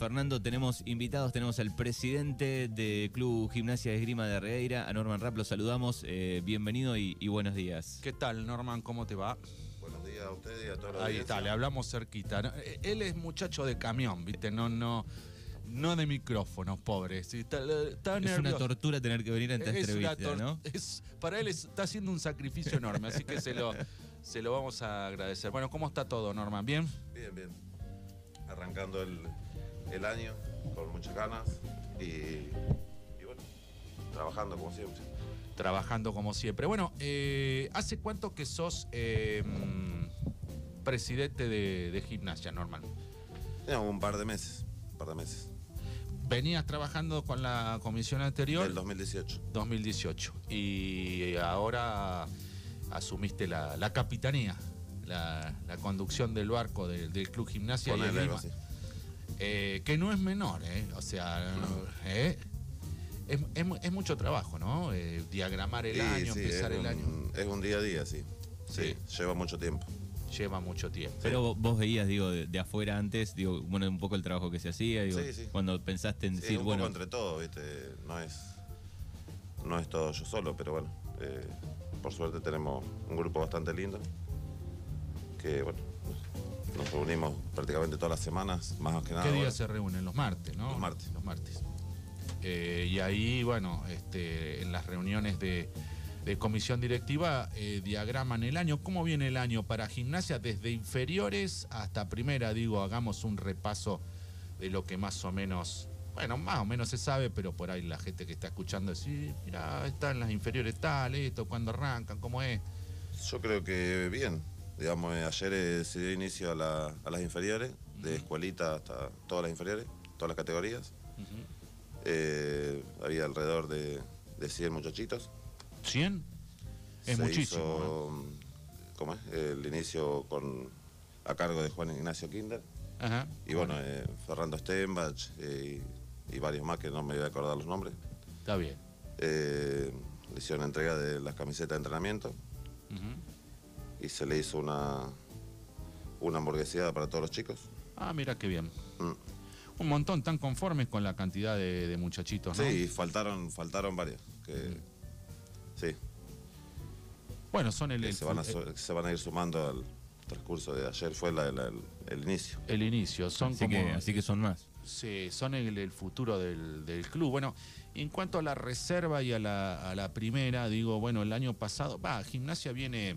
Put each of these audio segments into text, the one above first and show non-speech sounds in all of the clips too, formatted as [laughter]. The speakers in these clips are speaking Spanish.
Fernando, tenemos invitados, tenemos al presidente de Club Gimnasia de Esgrima de Regueira, a Norman Rapp, lo saludamos, eh, bienvenido y, y buenos días. ¿Qué tal, Norman? ¿Cómo te va? Buenos días a usted y a toda la Ahí está, le hablamos cerquita. ¿no? Eh, Él es muchacho de camión, ¿viste? No, no, no de micrófonos, pobre. Sí, está, está Es una tortura tener que venir a esta Es entrevista, ¿no? es- para él es- está haciendo un sacrificio enorme, así que se lo, se lo vamos a agradecer. Bueno, ¿cómo está todo, Norman? ¿Bien? Bien, bien. Arrancando el, el año con muchas ganas y, y bueno, trabajando como siempre. Trabajando como siempre. Bueno, eh, ¿hace cuánto que sos eh, mm, presidente de, de gimnasia, Norman? Un par de meses, un par de meses. Venías trabajando con la comisión anterior. Del 2018. 2018. Y ahora asumiste la, la capitanía, la, la conducción del barco del, del Club Gimnasia y Esgrima. así. Eh, que no es menor, ¿eh? O sea, ¿eh? es, es mu- es mucho trabajo, ¿no? Eh, diagramar el año, sí, empezar el un, año. Es un día a día, sí. Sí, lleva mucho tiempo. Lleva mucho tiempo. Pero vos- vos veías, digo, de, de afuera antes, digo, bueno, un poco el trabajo que se hacía, digo, Sí, sí. cuando pensaste en Sí, decir, un bueno, poco entre todos, ¿viste? No es, no es todo yo solo, pero bueno, eh, por suerte tenemos un grupo bastante lindo que, bueno, nos reunimos prácticamente todas las semanas, más que nada. ¿Qué días se reúnen? Los martes, ¿no? Los martes. Los martes. Eh, y ahí, bueno, este, en las reuniones de, de comisión directiva eh, diagraman el año. ¿Cómo viene el año para gimnasia? Desde inferiores hasta primera, digo, hagamos un repaso de lo que más o menos, bueno, más o menos se sabe, pero por ahí la gente que está escuchando decir, mira, están las inferiores tal, esto, cuándo arrancan, cómo es. Yo creo que bien. Digamos, eh, ayer eh, se dio inicio a, la- a las inferiores, de escuelita hasta todas las inferiores, todas las categorías. Eh, había alrededor de, de 100 muchachitos. ¿100? Es Se muchísimo. hizo, mm, ¿Cómo es? El inicio con a cargo de Juan Ignacio Kinder. Ajá. Y bueno, eh, Fernando Stenbach eh, y, varios más que no me voy a acordar los nombres. Está bien. Eh, le hicieron entrega de las camisetas de entrenamiento Ujú. Y se le hizo una, una hamburgueseada para todos los chicos. Ah, mira qué bien. Mm. Un montón, tan conformes con la cantidad de, de muchachitos, ¿no? Sí, faltaron, faltaron varios. Que, sí, Bueno, son el, se, van a, el- su- se van a ir sumando al transcurso de ayer, fue la- la- el, el inicio. el inicio. Son así, como. que, así que son más. Sí, son el, el futuro del, del club. Bueno, en cuanto a la reserva y a la, a la primera, digo, bueno, el año pasado, va, Gimnasia viene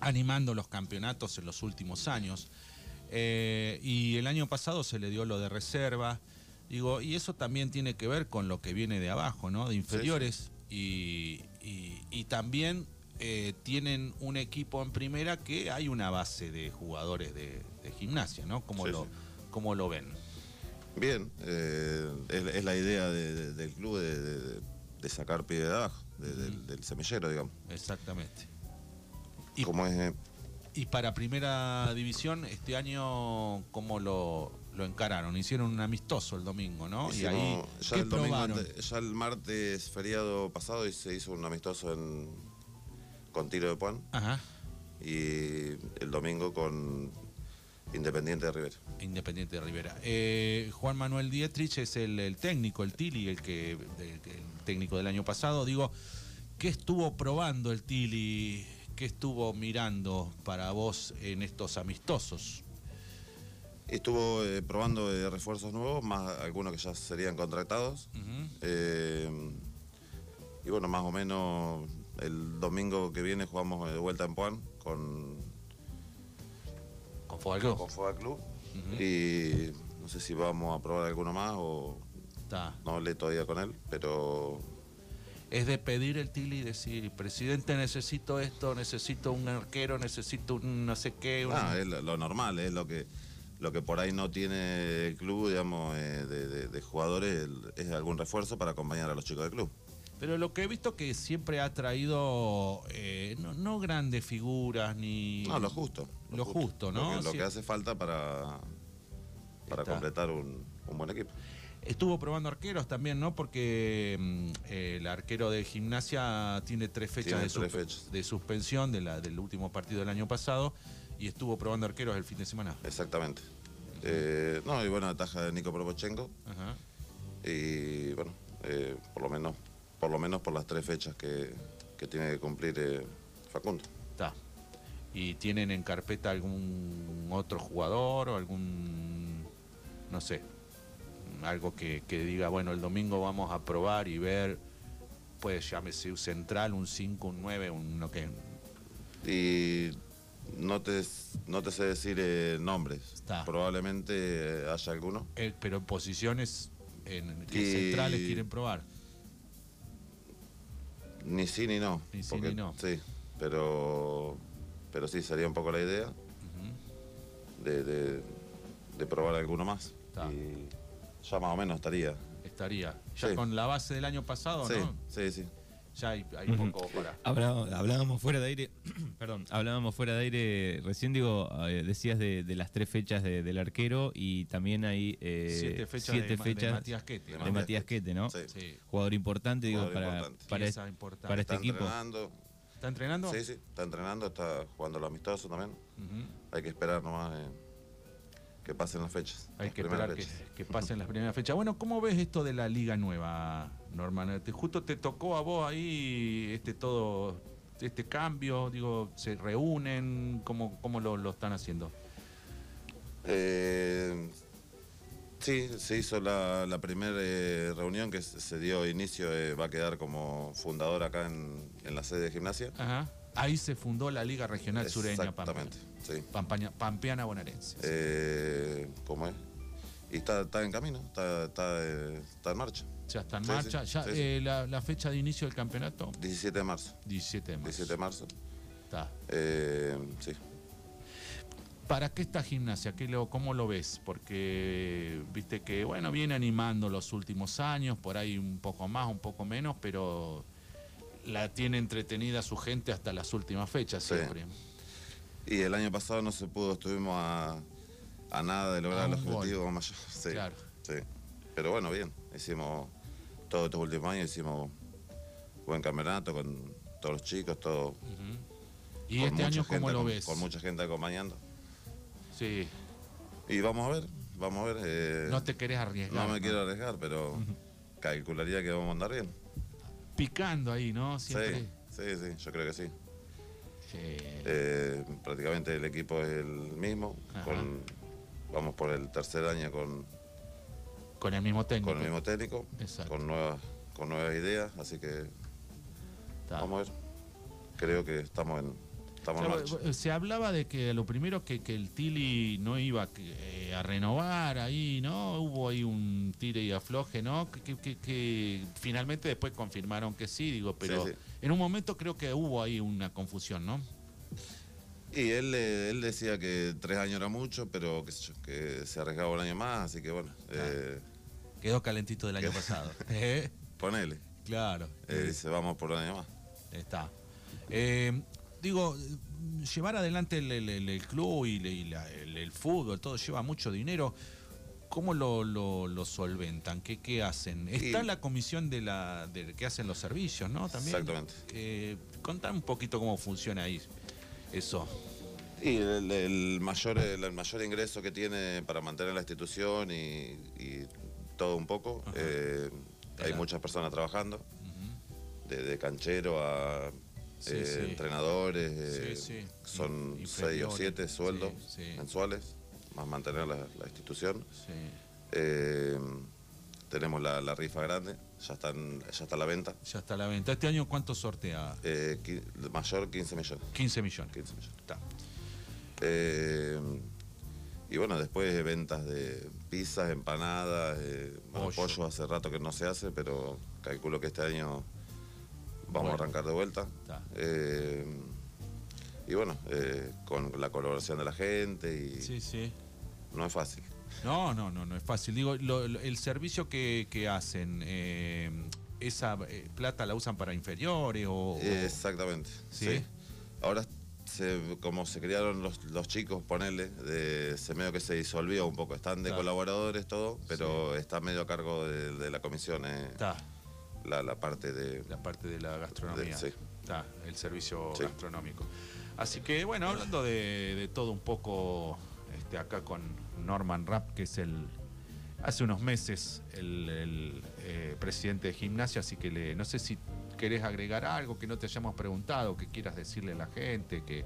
animando los campeonatos en los últimos años. eh, y el año pasado se le dio lo de reserva. Digo, y eso también tiene que ver con lo que viene de abajo, ¿no? De inferiores. Y, y- y también eh, tienen un equipo en primera que hay una base de jugadores de, de gimnasia, ¿no? ¿Cómo, Sí, lo, cómo lo ven? Bien, eh, es, es la idea de- de- del club de, de- de sacar pie de abajo, de- del, del semillero, digamos. Exactamente. Y- Como es, eh, Y para primera división, este año, ¿cómo lo, lo encararon? Hicieron un amistoso el domingo, ¿no? hicimos- y ahí, ya ¿qué el domingo probaron? ante- ya el martes feriado pasado y se hizo un amistoso en, con tiro de Puan Ajá, y el domingo con Independiente de Rivera. Independiente de Rivera. Eh, Juan Manuel Dietrich es el, el técnico, el Tili, el, que, el, el técnico del año pasado. Digo, ¿qué estuvo probando el Tili? ¿Qué estuvo mirando para vos en estos amistosos? Estuvo eh, probando eh, refuerzos nuevos, más algunos que ya serían contratados. Eh, y bueno, más o menos el domingo que viene jugamos de vuelta en Puan con, Con Club. con Club. Y no sé si vamos a probar alguno más o no hablé todavía con él, pero es de pedir el Tili y decir, presidente, necesito esto, necesito un arquero, necesito un no sé qué. un-". ah, es lo, lo normal, es lo que lo que por ahí no tiene el club, digamos, eh, de, de- de jugadores, es algún refuerzo para acompañar a los chicos del club. Pero lo que he visto que siempre ha traído, eh, no, no grandes figuras ni... No, lo justo. Lo justo, ¿no? Lo que, lo Sí. que hace falta para, para Está. completar un, un buen equipo. Estuvo probando arqueros también, ¿no? Porque mm, eh, el arquero de gimnasia tiene tres fechas, Tiene de, tres suspe- fechas. de suspensión de la, del último partido del año pasado y estuvo probando arqueros el fin de semana. Exactamente. Eh, no, y bueno, ataja de Nico Probochenko. Ajá. Y bueno, eh, por lo menos por lo menos por las tres fechas que, que tiene que cumplir eh, Facundo. Está. ¿Y tienen en carpeta algún otro jugador o algún, no sé, algo que, que diga, bueno, el domingo vamos a probar y ver, pues llámese un central, un 5, un 9, un no que Y no te, no te sé decir eh, nombres. Está. Probablemente eh, haya alguno. Eh, pero en posiciones en que Y- centrales quieren probar. Ni sí ni no. Ni sí ni no. Sí, pero, pero sí, sería un poco la idea de, de- de probar alguno más. Está. Y ya más o menos estaría. Estaría. Ya Sí. con la base del año pasado, sí, ¿no? sí, sí. Ya hay, hay poco para. Hablábamos, hablábamos fuera de aire, [clears throat] perdón, hablábamos fuera de aire, recién digo, eh, decías de, de las tres fechas de- del arquero y también hay eh, siete fechas, siete de, Matías Quete. de ¿no? de Matías Quete, ¿no? Sí. Sí. Jugador importante, digo, Jugador para, importante. para, este- importante. para este está equipo. entrenando. ¿Está entrenando? Sí, sí, está entrenando, está jugando lo amistoso también. Hay que esperar nomás eh, que pasen las fechas. Hay las que esperar que, pasen las primeras fechas. Bueno, ¿cómo ves esto de la liga nueva, Norman? Te- justo te tocó a vos ahí este todo, este cambio, digo, se reúnen, ¿cómo, cómo lo, lo están haciendo? Eh, sí, se hizo la, la primera eh, reunión que se se dio inicio, eh, va a quedar como fundador acá en, en la sede de gimnasia. Ajá. Ahí se fundó la Liga Regional Sureña Exactamente, sí. Pampeana Bonaerense. Eh, ¿Cómo es? Y está, está en camino, está, está, eh, está en marcha. ya está en sí, marcha. sí, ya sí. eh, la, la fecha de inicio del campeonato, 17 de marzo. 17 de marzo. 17 de marzo. Está. Eh, sí. ¿Para qué esta gimnasia? ¿Qué lo, ¿Cómo lo ves? Porque viste que, bueno, viene animando los últimos años, por ahí un poco más, un poco menos, pero la tiene entretenida su gente hasta las últimas fechas Sí. siempre. Y el año pasado no se pudo, estuvimos a, a nada de lograr el gol. objetivo mayor. Sí, Claro. sí. Pero bueno, bien. Hicimos todos estos últimos años, hicimos buen campeonato con todos los chicos, todo. ¿Y este año cómo gente, lo con- ves? Con mucha gente acompañando. Sí, Y vamos a ver, vamos a ver. eh, no te querés arriesgar. no me quiero arriesgar, pero calcularía que vamos a andar bien. Picando ahí, ¿no? Siempre. Sí, sí, sí, yo creo que sí. Sí. Eh, prácticamente el equipo es el mismo. Con, vamos por el tercer año con, Con el mismo técnico. con el mismo técnico, Exacto. con nuevas, con nuevas ideas, así que Está. vamos a ver. Creo que estamos en, estamos eh, se hablaba de que lo primero que, que el Tili no iba eh, a renovar ahí, ¿no? Hubo ahí un tire y afloje, ¿no? Que, que- que- que finalmente después confirmaron que sí, digo, pero Sí, sí. en un momento creo que hubo ahí una confusión, ¿no? Y él, él decía que tres años era mucho, pero que se arriesgaba un año más, así que bueno, eh, Quedó calentito del año pasado. ¿Eh? [laughs] ponele. Claro. Eh, dice, vamos por un año más. Está. Eh, digo, llevar adelante el, el- el- el club y, le- y la- el, fútbol, todo lleva mucho dinero. ¿Cómo lo, lo- lo solventan? ¿Qué, qué hacen? Está la comisión de la de que hacen los servicios, ¿no? También. Exactamente. Eh, un poquito cómo funciona ahí eso. Y el, el mayor, el, el mayor ingreso que tiene para mantener la institución y, y todo un poco, eh, hay muchas personas trabajando, Ujú. de, de canchero a Sí, eh, sí. entrenadores, eh, Sí, son In- seis o siete sueldos mensuales, más mantener la, la institución. Eh, tenemos la, la rifa grande, ya, están, ya está a la venta. Ya está a la venta. ¿Este año cuánto sortea? Mayor 15 millones. 15 millones. 15 millones. Está. Y bueno, después ventas de pizzas, empanadas, Pollo. pollo hace rato que no se hace, pero calculo que este año vamos Bueno. a arrancar de vuelta. Eh, y bueno, eh, con la colaboración de la gente y Sí, sí. no es fácil. No, no, no, no es fácil. Digo, lo- lo- el servicio que, que hacen, eh, esa plata la usan para inferiores o... Exactamente. ¿Sí? ¿Sí? Ahora, se- como se criaron los, los chicos, ponerle, de, se medio que se disolvió un poco. Están de colaboradores, todo, pero está medio a cargo de, de la comisión eh, Está, la, la parte de... la parte de la gastronomía. De- sí. Está, el servicio Sí. gastronómico. Así que, bueno, hablando de, de todo un poco, este, acá con Norman Rapp, que es el hace unos meses el, eh, presidente de gimnasia, así que le, no sé si querés agregar algo que no te hayamos preguntado, que quieras decirle a la gente, que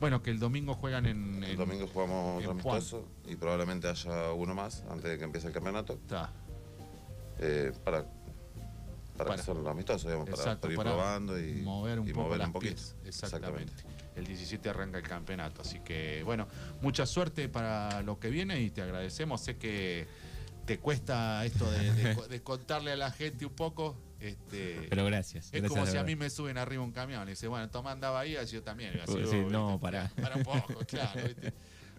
bueno, que el domingo juegan en... El domingo jugamos amistoso y probablemente haya uno más antes de que empiece el campeonato. Está. Eh, para para, para hacer los amistosos, digamos, para, ir probando y mover un, poco un poquito. Exactamente. El 17 arranca el campeonato, así que bueno, mucha suerte para lo que viene y te agradecemos. Sé que te cuesta esto de, [laughs] contarle a la gente un poco. Este, Pero gracias. Es como si a mí me suben arriba un camión y dice, bueno, Tomás andaba ahí, yo también. no, para. Para un poco, [laughs] claro.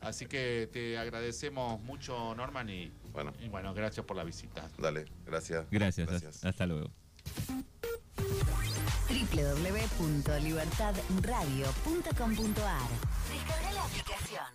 Así que te agradecemos mucho, Norman, y bueno. y bueno, gracias por la visita. Dale, gracias. Gracias, gracias. hasta luego www.libertadradio.com.ar Descarga la aplicación.